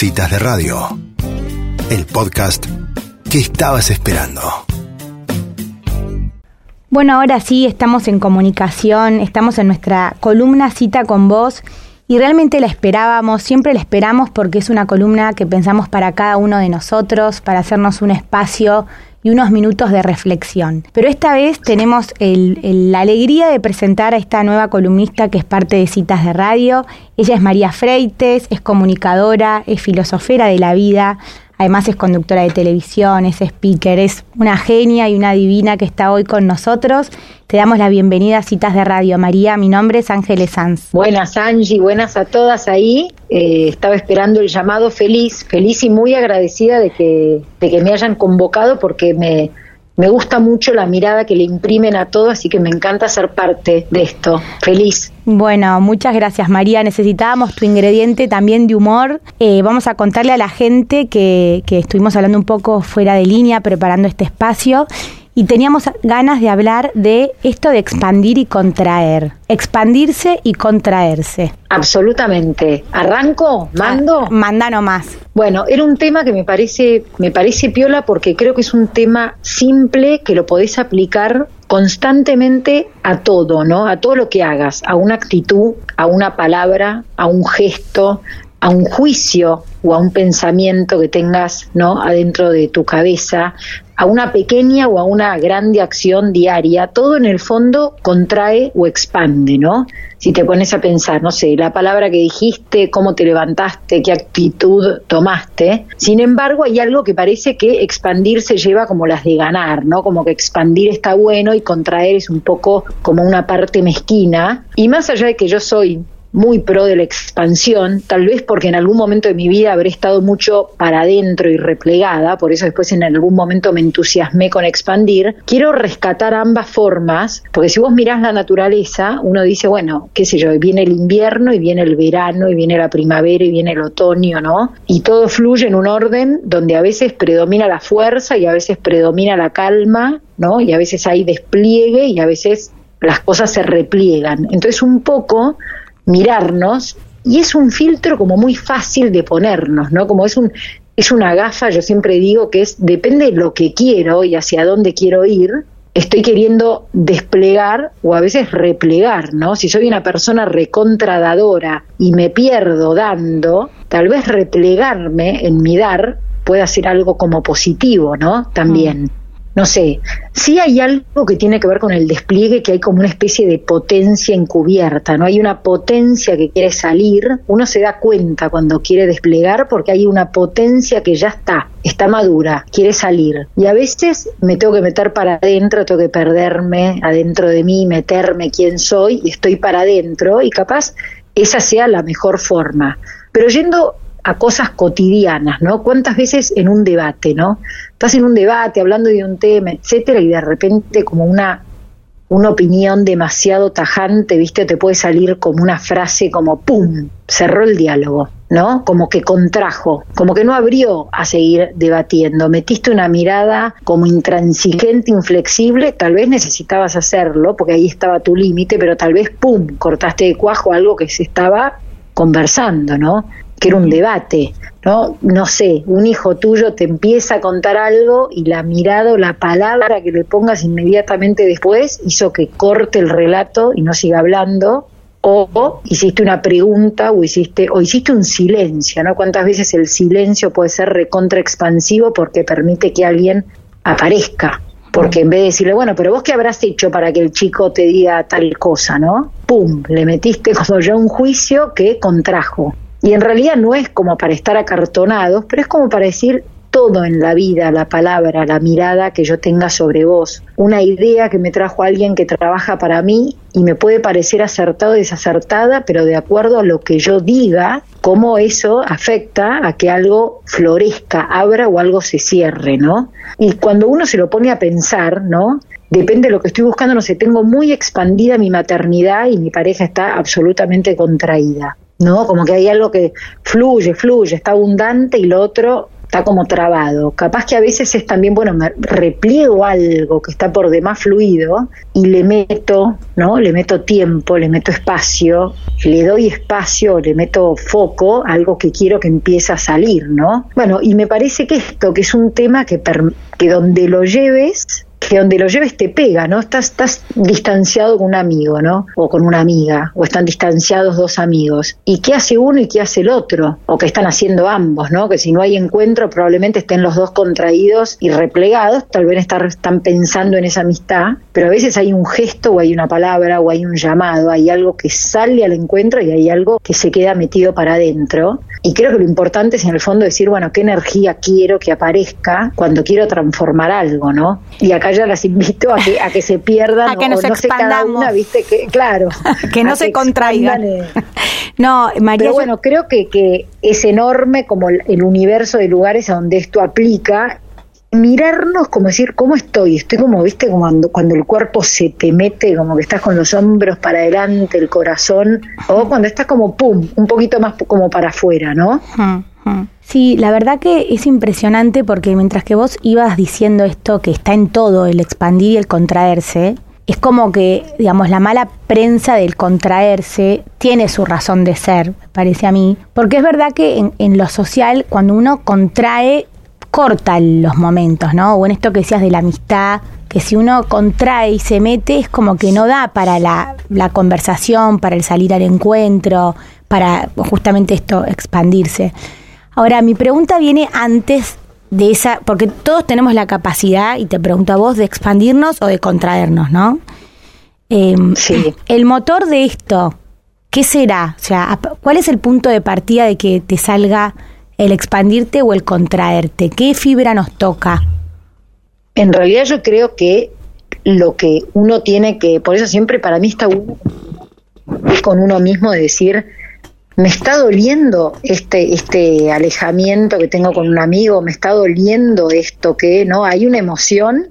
Citas de Radio, el podcast que estabas esperando. Bueno, ahora sí estamos en comunicación, estamos en nuestra columna Cita con vos y realmente la esperábamos, siempre la esperamos porque es una columna que pensamos para cada uno de nosotros, para hacernos un espacio y unos minutos de reflexión. Pero esta vez tenemos la alegría de presentar a esta nueva columnista que es parte de Citas de Radio. Ella es María Freites, es comunicadora, es filosofera de la vida, Además es conductora de televisión, es speaker, es una genia y una divina que está hoy con nosotros. Te damos la bienvenida a Citas de Radio. María, mi nombre es Ángeles Sanz. Buenas Angie, buenas a todas ahí. Eh, estaba esperando el llamado feliz, feliz y muy agradecida de que, de que me hayan convocado porque me, me gusta mucho la mirada que le imprimen a todo, así que me encanta ser parte de esto. Feliz. Bueno, muchas gracias María. Necesitábamos tu ingrediente también de humor. Eh, vamos a contarle a la gente que, que estuvimos hablando un poco fuera de línea preparando este espacio y teníamos ganas de hablar de esto de expandir y contraer. Expandirse y contraerse. Absolutamente. ¿Arranco? ¿Mando? Ah, manda nomás. Bueno, era un tema que me parece, me parece piola porque creo que es un tema simple que lo podés aplicar constantemente a todo, ¿no? A todo lo que hagas, a una actitud, a una palabra, a un gesto, a un juicio o a un pensamiento que tengas no adentro de tu cabeza a una pequeña o a una grande acción diaria todo en el fondo contrae o expande no si te pones a pensar no sé la palabra que dijiste cómo te levantaste qué actitud tomaste. Sin embargo hay algo que parece que expandir se lleva como las de ganar no como que expandir está bueno y contraer es un poco como una parte mezquina. Y más allá de que yo soy muy pro de la expansión, tal vez porque en algún momento de mi vida habré estado mucho para adentro y replegada, por eso después en algún momento me entusiasmé con expandir, quiero rescatar ambas formas, porque si vos mirás la naturaleza, uno dice, bueno, qué sé yo, viene el invierno y viene el verano y viene la primavera y viene el otoño, ¿no? Y todo fluye en un orden donde a veces predomina la fuerza y a veces predomina la calma, ¿no? Y a veces hay despliegue y a veces las cosas se repliegan. Entonces un poco mirarnos y es un filtro como muy fácil de ponernos, ¿no? Como es un es una gafa, yo siempre digo que es depende de lo que quiero y hacia dónde quiero ir, estoy queriendo desplegar o a veces replegar, ¿no? Si soy una persona recontradadora y me pierdo dando, tal vez replegarme en mi dar pueda ser algo como positivo, ¿no? También. No sé, sí hay algo que tiene que ver con el despliegue, que hay como una especie de potencia encubierta, ¿no? Hay una potencia que quiere salir, uno se da cuenta cuando quiere desplegar porque hay una potencia que ya está, está madura, quiere salir. Y a veces me tengo que meter para adentro, tengo que perderme adentro de mí, meterme quién soy y estoy para adentro y capaz esa sea la mejor forma. Pero yendo a cosas cotidianas, ¿no? ¿Cuántas veces en un debate, ¿no? Estás en un debate hablando de un tema, etcétera, y de repente como una una opinión demasiado tajante, ¿viste? Te puede salir como una frase como ¡pum! cerró el diálogo, ¿no? Como que contrajo, como que no abrió a seguir debatiendo. Metiste una mirada como intransigente, inflexible, tal vez necesitabas hacerlo, porque ahí estaba tu límite, pero tal vez ¡pum! cortaste de cuajo algo que se estaba conversando, ¿no? Que era un debate, ¿no? No sé, un hijo tuyo te empieza a contar algo y la mirada o la palabra que le pongas inmediatamente después hizo que corte el relato y no siga hablando, o hiciste una pregunta o hiciste o hiciste un silencio, ¿no? Cuántas veces el silencio puede ser recontra expansivo porque permite que alguien aparezca, porque en vez de decirle, bueno, pero vos qué habrás hecho para que el chico te diga tal cosa, ¿no? Pum, le metiste como ya un juicio que contrajo. Y en realidad no es como para estar acartonados, pero es como para decir todo en la vida, la palabra, la mirada que yo tenga sobre vos, una idea que me trajo alguien que trabaja para mí y me puede parecer acertada o desacertada, pero de acuerdo a lo que yo diga, cómo eso afecta a que algo florezca, abra o algo se cierre, ¿no? Y cuando uno se lo pone a pensar, ¿no? Depende de lo que estoy buscando, no sé, tengo muy expandida mi maternidad y mi pareja está absolutamente contraída. ¿No? Como que hay algo que fluye, fluye, está abundante y lo otro está como trabado. Capaz que a veces es también, bueno, me repliego algo que está por demás fluido y le meto, ¿no? Le meto tiempo, le meto espacio, le doy espacio, le meto foco, algo que quiero que empiece a salir, ¿no? Bueno, y me parece que esto, que es un tema que, que donde lo lleves, que donde lo lleves te pega, ¿no? Estás, estás distanciado con un amigo, ¿no? O con una amiga, o están distanciados dos amigos. ¿Y qué hace uno y qué hace el otro? O que están haciendo ambos, ¿no? Que si no hay encuentro probablemente estén los dos contraídos y replegados, tal vez están pensando en esa amistad, pero a veces hay un gesto o hay una palabra o hay un llamado, hay algo que sale al encuentro y hay algo que se queda metido para adentro. Y creo que lo importante es en el fondo decir, bueno, ¿qué energía quiero que aparezca cuando quiero transformar algo, ¿no? Y acá ya las invito a que, a que se pierdan a que nos o no expandamos. ¿viste? Que, claro. que no se contraigan. Eh. no, María. Pero bueno, creo que, que es enorme como el universo de lugares a donde esto aplica mirarnos como decir, ¿cómo estoy? Estoy como, viste, como cuando, cuando, el cuerpo se te mete, como que estás con los hombros para adelante, el corazón, o cuando estás como, pum, un poquito más como para afuera, ¿no? Sí, la verdad que es impresionante porque mientras que vos ibas diciendo esto, que está en todo, el expandir y el contraerse, es como que, digamos, la mala prensa del contraerse tiene su razón de ser, parece a mí, porque es verdad que en, en lo social, cuando uno contrae, corta los momentos, ¿no? O en esto que decías de la amistad, que si uno contrae y se mete es como que no da para la, la conversación, para el salir al encuentro, para justamente esto, expandirse. Ahora, mi pregunta viene antes de esa, porque todos tenemos la capacidad, y te pregunto a vos, de expandirnos o de contraernos, ¿no? Em, sí. El motor de esto, ¿qué será? O sea, ¿cuál es el punto de partida de que te salga el expandirte o el contraerte? ¿Qué fibra nos toca? En realidad yo creo que lo que uno tiene que, por eso siempre para mí está con uno mismo de decir, me está doliendo este, este alejamiento que tengo con un amigo, me está doliendo esto que, ¿no? Hay una emoción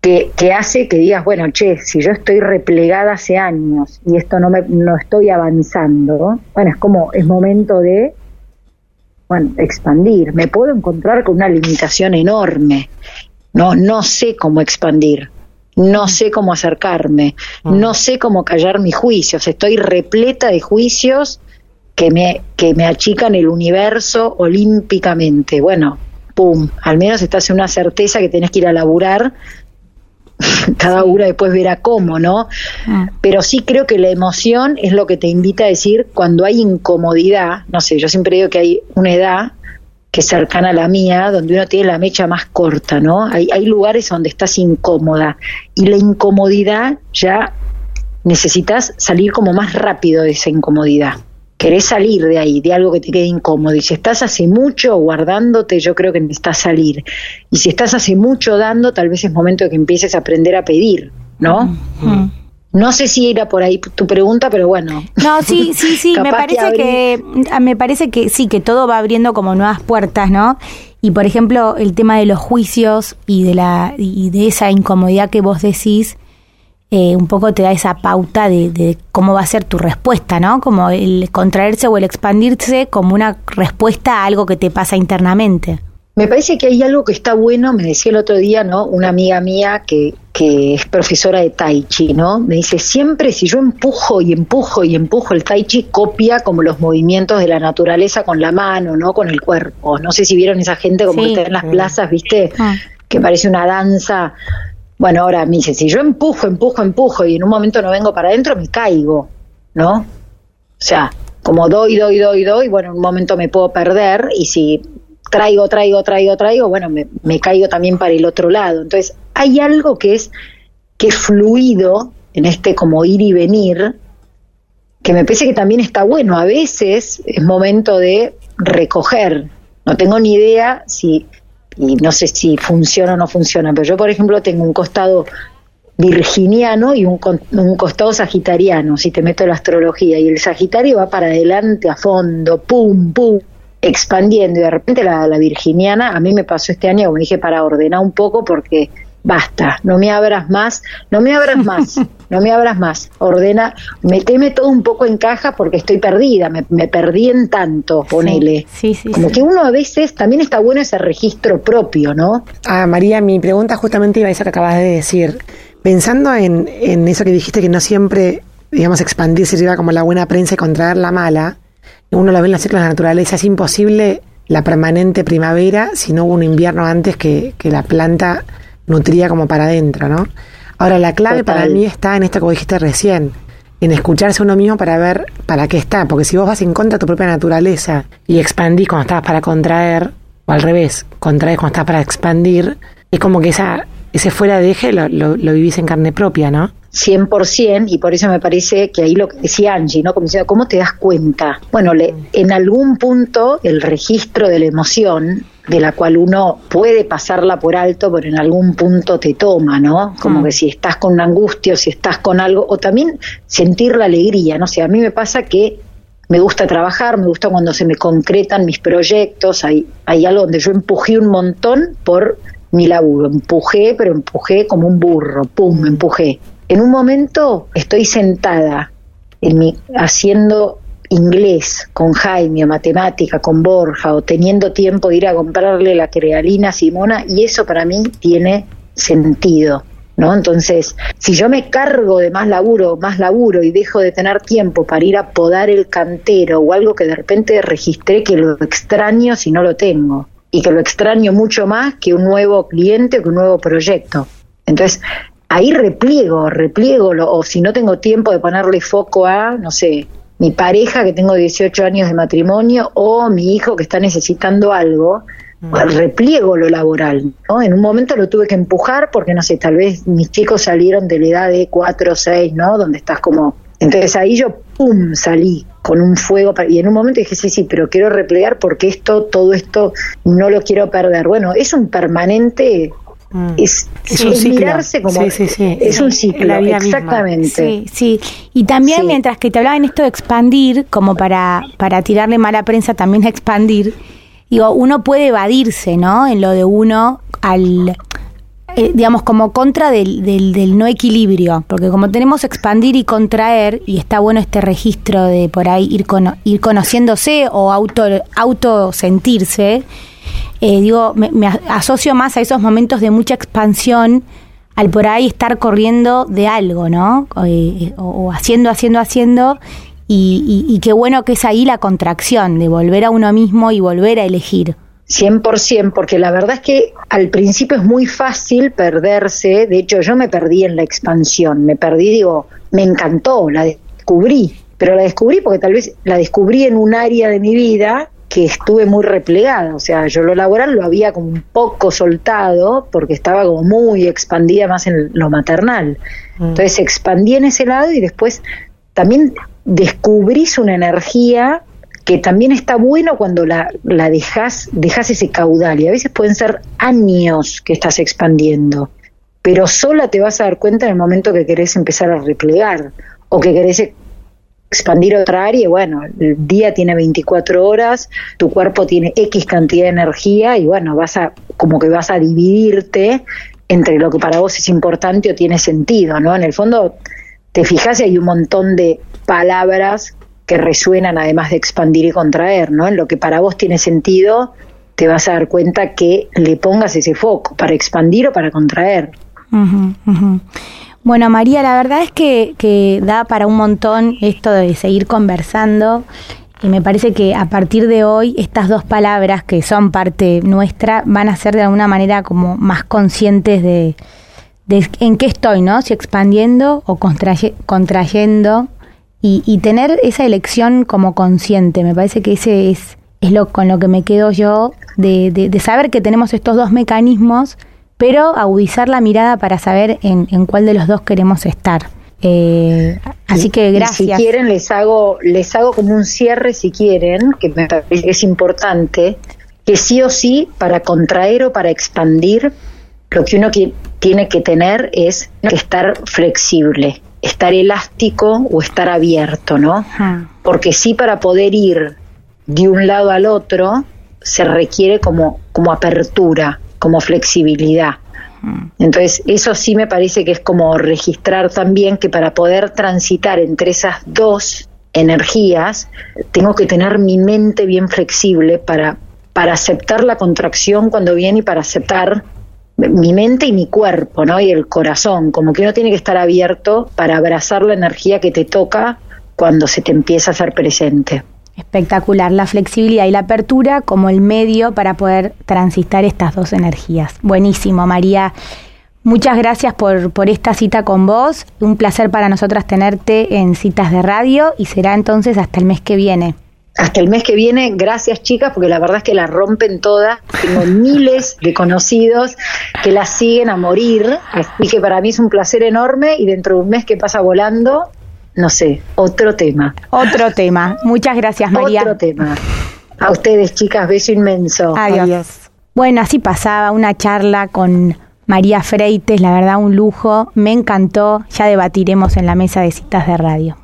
que, que, hace que digas, bueno, che, si yo estoy replegada hace años y esto no me no estoy avanzando, bueno, es como, es momento de bueno, expandir. Me puedo encontrar con una limitación enorme. No, no sé cómo expandir. No sé cómo acercarme. Mm. No sé cómo callar mis juicios. Estoy repleta de juicios que me, que me achican el universo olímpicamente. Bueno, pum, al menos estás en una certeza que tenés que ir a laburar cada uno después verá cómo, ¿no? Ah. Pero sí creo que la emoción es lo que te invita a decir cuando hay incomodidad, no sé, yo siempre digo que hay una edad que es cercana a la mía, donde uno tiene la mecha más corta, ¿no? Hay, hay lugares donde estás incómoda y la incomodidad ya necesitas salir como más rápido de esa incomodidad querés salir de ahí, de algo que te quede incómodo. Y si estás hace mucho guardándote, yo creo que necesitas salir. Y si estás hace mucho dando, tal vez es momento de que empieces a aprender a pedir, ¿no? No sé si era por ahí tu pregunta, pero bueno. No, sí, sí, sí, me parece que, me parece que sí, que todo va abriendo como nuevas puertas, ¿no? Y por ejemplo, el tema de los juicios y de la y de esa incomodidad que vos decís, eh, un poco te da esa pauta de, cómo va a ser tu respuesta, ¿no? Como el contraerse o el expandirse como una respuesta a algo que te pasa internamente. Me parece que hay algo que está bueno, me decía el otro día, ¿no? Una amiga mía que, que es profesora de Tai Chi, ¿no? Me dice, siempre si yo empujo y empujo y empujo el Tai Chi, copia como los movimientos de la naturaleza con la mano, ¿no? Con el cuerpo. No sé si vieron esa gente como que está en las plazas, ¿viste? Ah. Que parece una danza bueno, ahora me dice, si yo empujo, empujo, empujo y en un momento no vengo para adentro, me caigo, ¿no? O sea, como doy, doy, doy, doy, bueno, en un momento me puedo perder y si traigo, traigo, traigo, traigo, bueno, me, me caigo también para el otro lado. Entonces, hay algo que es, que fluido en este como ir y venir, que me parece que también está bueno. A veces es momento de recoger. No tengo ni idea si y no sé si funciona o no funciona, pero yo, por ejemplo, tengo un costado virginiano y un, un costado sagitariano, si te meto la astrología, y el sagitario va para adelante a fondo, pum, pum, expandiendo, y de repente la, la virginiana, a mí me pasó este año, como dije, para ordenar un poco, porque basta, no me abras más, no me abras más, no me abras más, ordena, meteme todo un poco en caja porque estoy perdida, me, perdí en tanto, ponele. Sí, sí, Como que uno a veces también está bueno ese registro propio, ¿no? Ah, María, mi pregunta justamente iba a eso que acabas de decir. Pensando en, en eso que dijiste que no siempre, digamos, expandirse lleva como la buena prensa y contraer la mala, uno lo ve en los ciclos de la naturaleza, es imposible la permanente primavera si no hubo un invierno antes que, que la planta nutría como para adentro, ¿no? Ahora, la clave para mí está en esto que dijiste recién, en escucharse uno mismo para ver para qué está, porque si vos vas en contra de tu propia naturaleza y expandís cuando estás para contraer, o al revés, contraes cuando estás para expandir, es como que esa, ese fuera de eje lo, lo, lo vivís en carne propia, ¿no? 100% y por eso me parece que ahí lo que decía Angie, ¿no? Como decía, ¿cómo te das cuenta? Bueno, le, en algún punto el registro de la emoción de la cual uno puede pasarla por alto, pero en algún punto te toma, ¿no? Como mm. que si estás con una angustia o si estás con algo, o también sentir la alegría, ¿no? O sea, a mí me pasa que me gusta trabajar, me gusta cuando se me concretan mis proyectos, hay, hay algo donde yo empujé un montón por mi laburo, empujé, pero empujé como un burro, pum, empujé. En un momento estoy sentada en mi, haciendo inglés con Jaime o matemática con Borja o teniendo tiempo de ir a comprarle la crealina a Simona y eso para mí tiene sentido. ¿No? Entonces, si yo me cargo de más laburo, más laburo y dejo de tener tiempo para ir a podar el cantero o algo que de repente registré que lo extraño si no lo tengo y que lo extraño mucho más que un nuevo cliente, que un nuevo proyecto. Entonces, ahí repliego, repliego, o si no tengo tiempo de ponerle foco a, no sé, mi pareja que tengo 18 años de matrimonio o mi hijo que está necesitando algo, mm. repliego lo laboral. ¿no? En un momento lo tuve que empujar porque, no sé, tal vez mis chicos salieron de la edad de 4 o 6, ¿no? Donde estás como... Entonces ahí yo, ¡pum!, salí con un fuego y en un momento dije, sí, sí, pero quiero replegar porque esto, todo esto, no lo quiero perder. Bueno, es un permanente Mm. Es, mirarse como es un ciclo, exactamente. Sí, sí. Y también mientras que te hablaba en esto de expandir, como para, para tirarle mala prensa también a expandir, digo, uno puede evadirse, ¿no? En lo de uno al eh, digamos, como contra del, del, del, no equilibrio, porque como tenemos expandir y contraer, y está bueno este registro de por ahí ir, ir conociéndose o auto, auto sentirse, eh, digo, me, asocio más a esos momentos de mucha expansión al por ahí estar corriendo de algo, ¿no? Eh, o, haciendo, haciendo, haciendo, y, qué bueno que es ahí la contracción, de volver a uno mismo y volver a elegir. 100%, porque la verdad es que al principio es muy fácil perderse, de hecho yo me perdí en la expansión, me perdí, digo, me encantó, la descubrí, pero la descubrí porque tal vez la descubrí en un área de mi vida que estuve muy replegada, o sea, yo lo laboral lo había como un poco soltado porque estaba como muy expandida más en lo maternal. Mm. Entonces expandí en ese lado y después también descubrís una energía que también está bueno cuando la, la dejas, dejas ese caudal y a veces pueden ser años que estás expandiendo, pero sola te vas a dar cuenta en el momento que querés empezar a replegar o que querés expandir otra área, bueno, el día tiene 24 horas, tu cuerpo tiene X cantidad de energía y bueno, vas a, como que vas a dividirte entre lo que para vos es importante o tiene sentido, ¿no? En el fondo, te fijas hay un montón de palabras que resuenan además de expandir y contraer, ¿no? En lo que para vos tiene sentido, te vas a dar cuenta que le pongas ese foco para expandir o para contraer. Bueno, María, la verdad es que, que da para un montón esto de seguir conversando. Y me parece que a partir de hoy estas dos palabras que son parte nuestra van a ser de alguna manera como más conscientes de, en qué estoy, ¿no? Si expandiendo o contrayendo y, y, tener esa elección como consciente. Me parece que ese es, es lo con lo que me quedo yo de, de, de saber que tenemos estos dos mecanismos pero agudizar la mirada para saber en, cuál de los dos queremos estar. Eh, así que gracias. si quieren les hago les hago como un cierre si quieren, que me parece que es importante, que sí o sí para contraer o para expandir lo que uno tiene que tener es que estar flexible, estar elástico o estar abierto, ¿no? Porque sí para poder ir de un lado al otro se requiere como como apertura, como flexibilidad. Entonces, eso sí me parece que es como registrar también que para poder transitar entre esas dos energías, tengo que tener mi mente bien flexible para, para aceptar la contracción cuando viene y para aceptar mi mente y mi cuerpo, ¿no? Y el corazón, como que uno tiene que estar abierto para abrazar la energía que te toca cuando se te empieza a hacer presente. Espectacular, la flexibilidad y la apertura como el medio para poder transitar estas dos energías. Buenísimo, María. Muchas gracias por, por esta cita con vos. Un placer para nosotras tenerte en citas de radio y será entonces hasta el mes que viene. Hasta el mes que viene, gracias chicas, porque la verdad es que la rompen todas. Tengo miles de conocidos que las siguen a morir. Así que para mí es un placer enorme y dentro de un mes que pasa volando, no sé, otro tema. Otro tema. Muchas gracias, María. Otro tema. A ustedes, chicas, beso inmenso. Adiós. Bueno, así pasaba una charla con María Freites, la verdad un lujo, me encantó, ya debatiremos en la mesa de citas de radio.